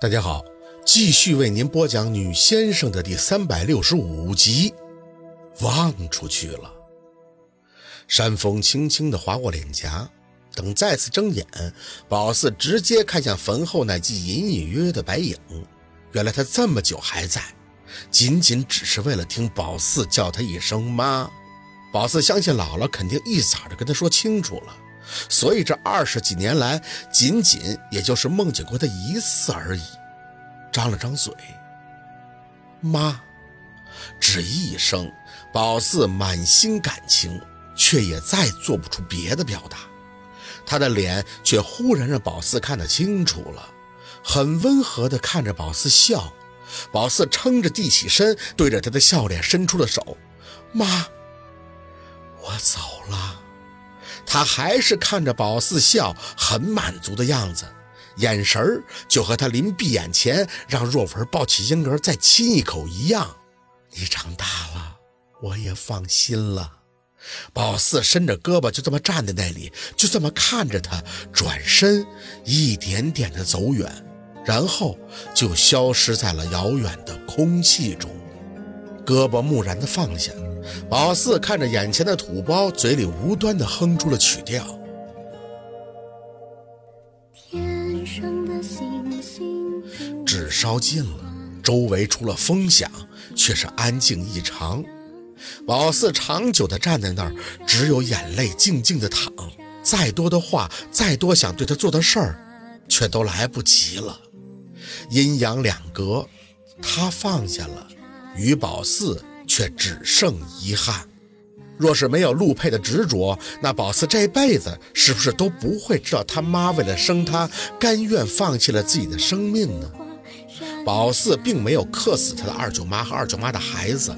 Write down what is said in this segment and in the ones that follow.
大家好，继续为您播讲《女先生》的第三百六十五集。望出去了，山风轻轻地划过脸颊。等再次睁眼，宝四直接看向坟后那记隐隐约约的白影。原来他这么久还在，仅仅只是为了听宝四叫他一声妈。宝四相信姥姥肯定一早就跟他说清楚了。所以这二十几年来，仅仅也就是梦见过他一次而已。张了张嘴，妈，只一声，宝四满心感情，却也再做不出别的表达。他的脸却忽然让宝四看得清楚了，很温和地看着宝四笑。宝四撑着地起身，对着他的笑脸伸出了手：“妈，我走了。”他还是看着宝四笑，很满足的样子，眼神儿就和他临闭眼前让若文抱起婴儿再亲一口一样。你长大了，我也放心了。宝四伸着胳膊，就这么站在那里，就这么看着他，转身一点点的走远，然后就消失在了遥远的空气中。胳膊木然的放下。宝四看着眼前的土包，嘴里无端的哼出了曲调。天上的星星，纸烧尽了，周围除了风响，却是安静异常。宝四长久的站在那儿，只有眼泪静静的淌。再多的话，再多想对他做的事儿，却都来不及了。阴阳两隔，他放下了，与宝四。却只剩遗憾。若是没有陆佩的执着，那宝四这辈子是不是都不会知道他妈为了生他，甘愿放弃了自己的生命呢？宝四并没有克死他的二舅妈和二舅妈的孩子，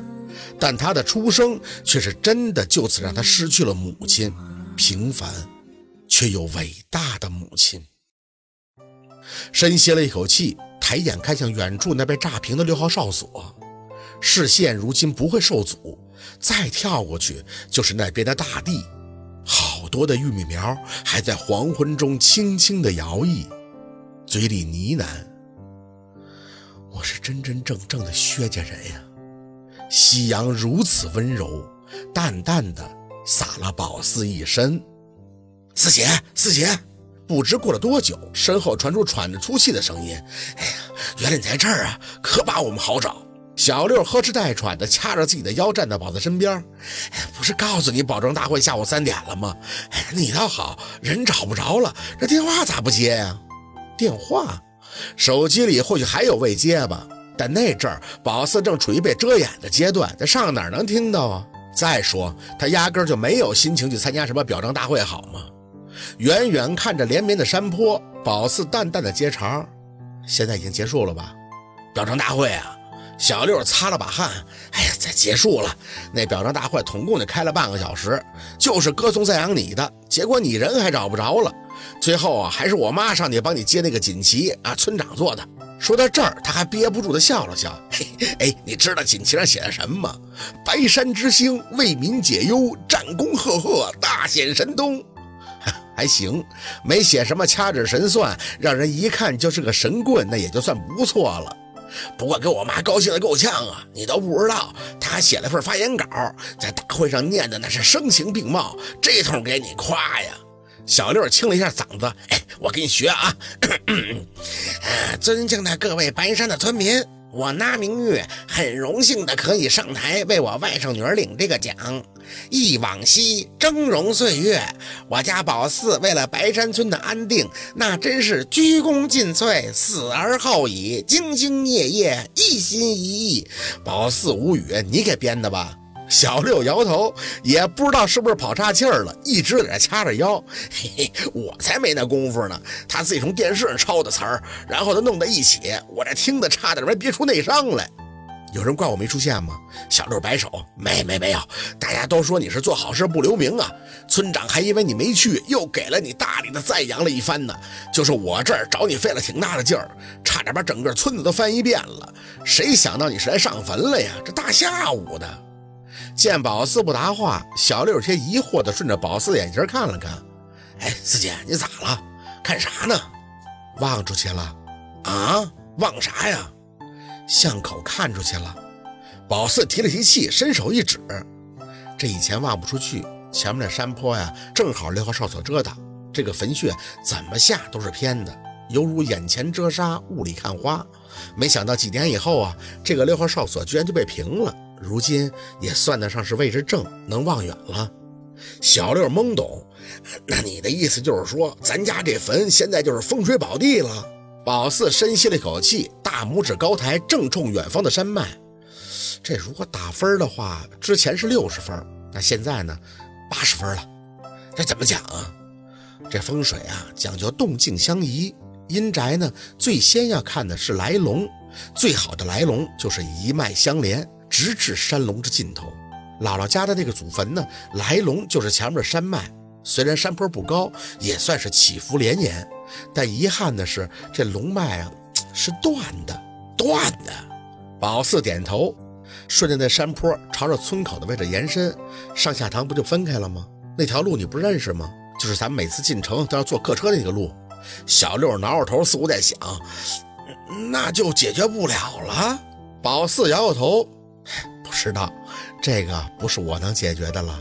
但他的出生却是真的就此让他失去了母亲，平凡却又伟大的母亲。深吸了一口气，抬眼看向远处那被炸平的六号哨所。视线如今不会受阻，再跳过去就是那边的大地，好多的玉米苗还在黄昏中轻轻的摇曳，嘴里呢喃：“我是真真正正的薛家人呀。”夕阳如此温柔，淡淡的洒了宝四一身。四姐，四姐，不知过了多久，身后传出喘着粗气的声音：“哎呀，原来你在这儿啊，可把我们好找。”小六呵哧带喘的掐着自己的腰站在宝子身边，不是告诉你保证大会下午三点了吗？你倒好，人找不着了，这电话咋不接呀？电话，手机里或许还有未接吧，但那阵儿宝四正处于被遮掩的阶段，这上哪儿能听到啊？再说他压根儿就没有心情去参加什么表彰大会，好吗？远远看着连绵的山坡，宝四淡淡的接茬：“现在已经结束了吧？表彰大会啊？”小六擦了把汗，哎呀，再结束了。那表彰大会总共就开了半个小时，就是歌颂赞扬你的。结果你人还找不着了，最后啊，还是我妈上去帮你接那个锦旗啊，村长做的。说到这儿，他还憋不住的笑了笑。嘿，哎，你知道锦旗上写的什么吗？白山之星，为民解忧，战功赫赫，大显神通。还行，没写什么掐指神算，让人一看就是个神棍，那也就算不错了。不过给我妈高兴的够呛啊！你都不知道，她还写了份发言稿，在大会上念的那是声情并茂，这通给你夸呀！小六清了一下嗓子，哎，我给你学啊！尊敬的各位白山的村民。我那明月，很荣幸的可以上台为我外甥女儿领这个奖。忆往昔峥嵘岁月，我家宝四为了白山村的安定，那真是鞠躬尽瘁，死而后已，兢兢业业，一心一意。宝四无语，你给编的吧？小六摇头，也不知道是不是跑岔气儿了，一直在这掐着腰。嘿嘿，我才没那功夫呢。他自己从电视上抄的词儿，然后他弄在一起，我这听的差点没憋出内伤来。有人怪我没出现吗？小六摆手，没没没有。大家都说你是做好事不留名啊。村长还因为你没去，又给了你大力的赞扬了一番呢。就是我这儿找你费了挺大的劲儿，差点把整个村子都翻一遍了。谁想到你是来上坟了呀？这大下午的。见宝四不答话，小六有些疑惑的顺着宝四的眼睛看了看。哎，四姐，你咋了？看啥呢？望出去了。啊？望啥呀？巷口看出去了。宝四提了提气，伸手一指，这以前望不出去，前面那山坡呀，正好六号哨所遮挡，这个坟穴怎么下都是偏的，犹如眼前遮沙，雾里看花。没想到几年以后啊，这个六号哨所居然就被平了，如今也算得上是位置正，能望远了。小六懵懂，那你的意思就是说，咱家这坟现在就是风水宝地了？宝四深吸了一口气，大拇指高抬，正冲远方的山脉。这如果打分的话，之前是六十分，那现在呢，八十分了。这怎么讲啊？这风水啊，讲究动静相宜。阴宅呢，最先要看的是来龙，最好的来龙就是一脉相连，直至山龙之尽头。姥姥家的那个祖坟呢，来龙就是前面的山脉，虽然山坡不高，也算是起伏连绵，但遗憾的是这龙脉啊是断的，断的。宝四点头，顺着那山坡朝着村口的位置延伸，上下堂不就分开了吗？那条路你不认识吗？就是咱们每次进城都要坐客车那个路。小六挠挠头，似乎在想，那就解决不了了。宝四摇摇头，不知道。这个不是我能解决的了。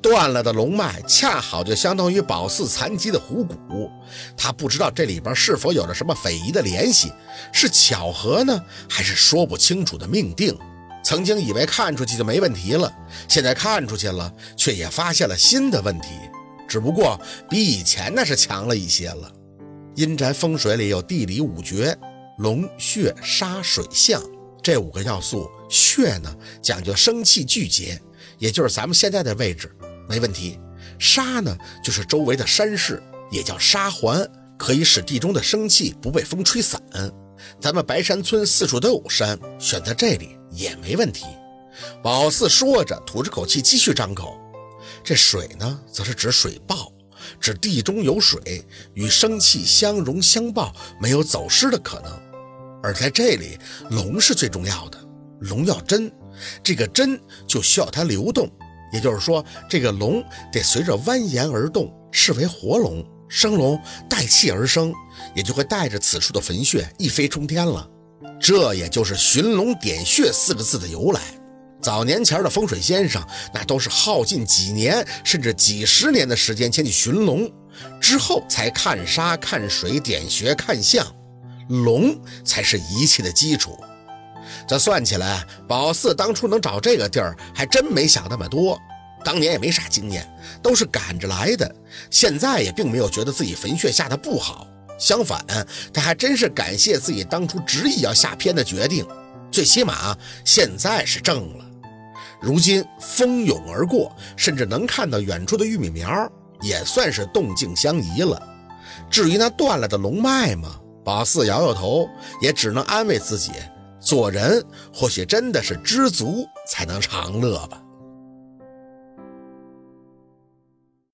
断了的龙脉恰好就相当于宝四残疾的虎骨，他不知道这里边是否有着什么匪夷的联系，是巧合呢，还是说不清楚的命定？曾经以为看出去就没问题了，现在看出去了，却也发现了新的问题，只不过比以前那是强了一些了。阴宅风水里有地理五绝：龙、穴、沙、水、象。这五个要素，穴呢讲究生气聚结，也就是咱们现在的位置，没问题。沙呢就是周围的山势，也叫沙环，可以使地中的生气不被风吹散。咱们白山村四处都有山，选择这里也没问题。宝四说着，吐着口气，继续张口。这水呢，则是指水爆，指地中有水，与生气相融相爆，没有走失的可能。而在这里，龙是最重要的，龙要真，这个针就需要它流动，也就是说，这个龙得随着蜿蜒而动，视为活龙，生龙带气而生，也就会带着此处的坟穴一飞冲天了。这也就是寻龙点穴四个字的由来。早年前的风水先生，那都是耗尽几年甚至几十年的时间前去寻龙，之后才看沙、看水、点穴、看相。龙才是一切的基础。这算起来，宝四当初能找这个地儿，还真没想那么多。当年也没啥经验，都是赶着来的。现在也并没有觉得自己坟穴下的不好，相反，他还真是感谢自己当初执意要下偏的决定。最起码现在是正了。如今蜂拥而过，甚至能看到远处的玉米苗，也算是动静相宜了。至于那断了的龙脉嘛，宝四摇摇头，也只能安慰自己：做人或许真的是知足才能长乐吧。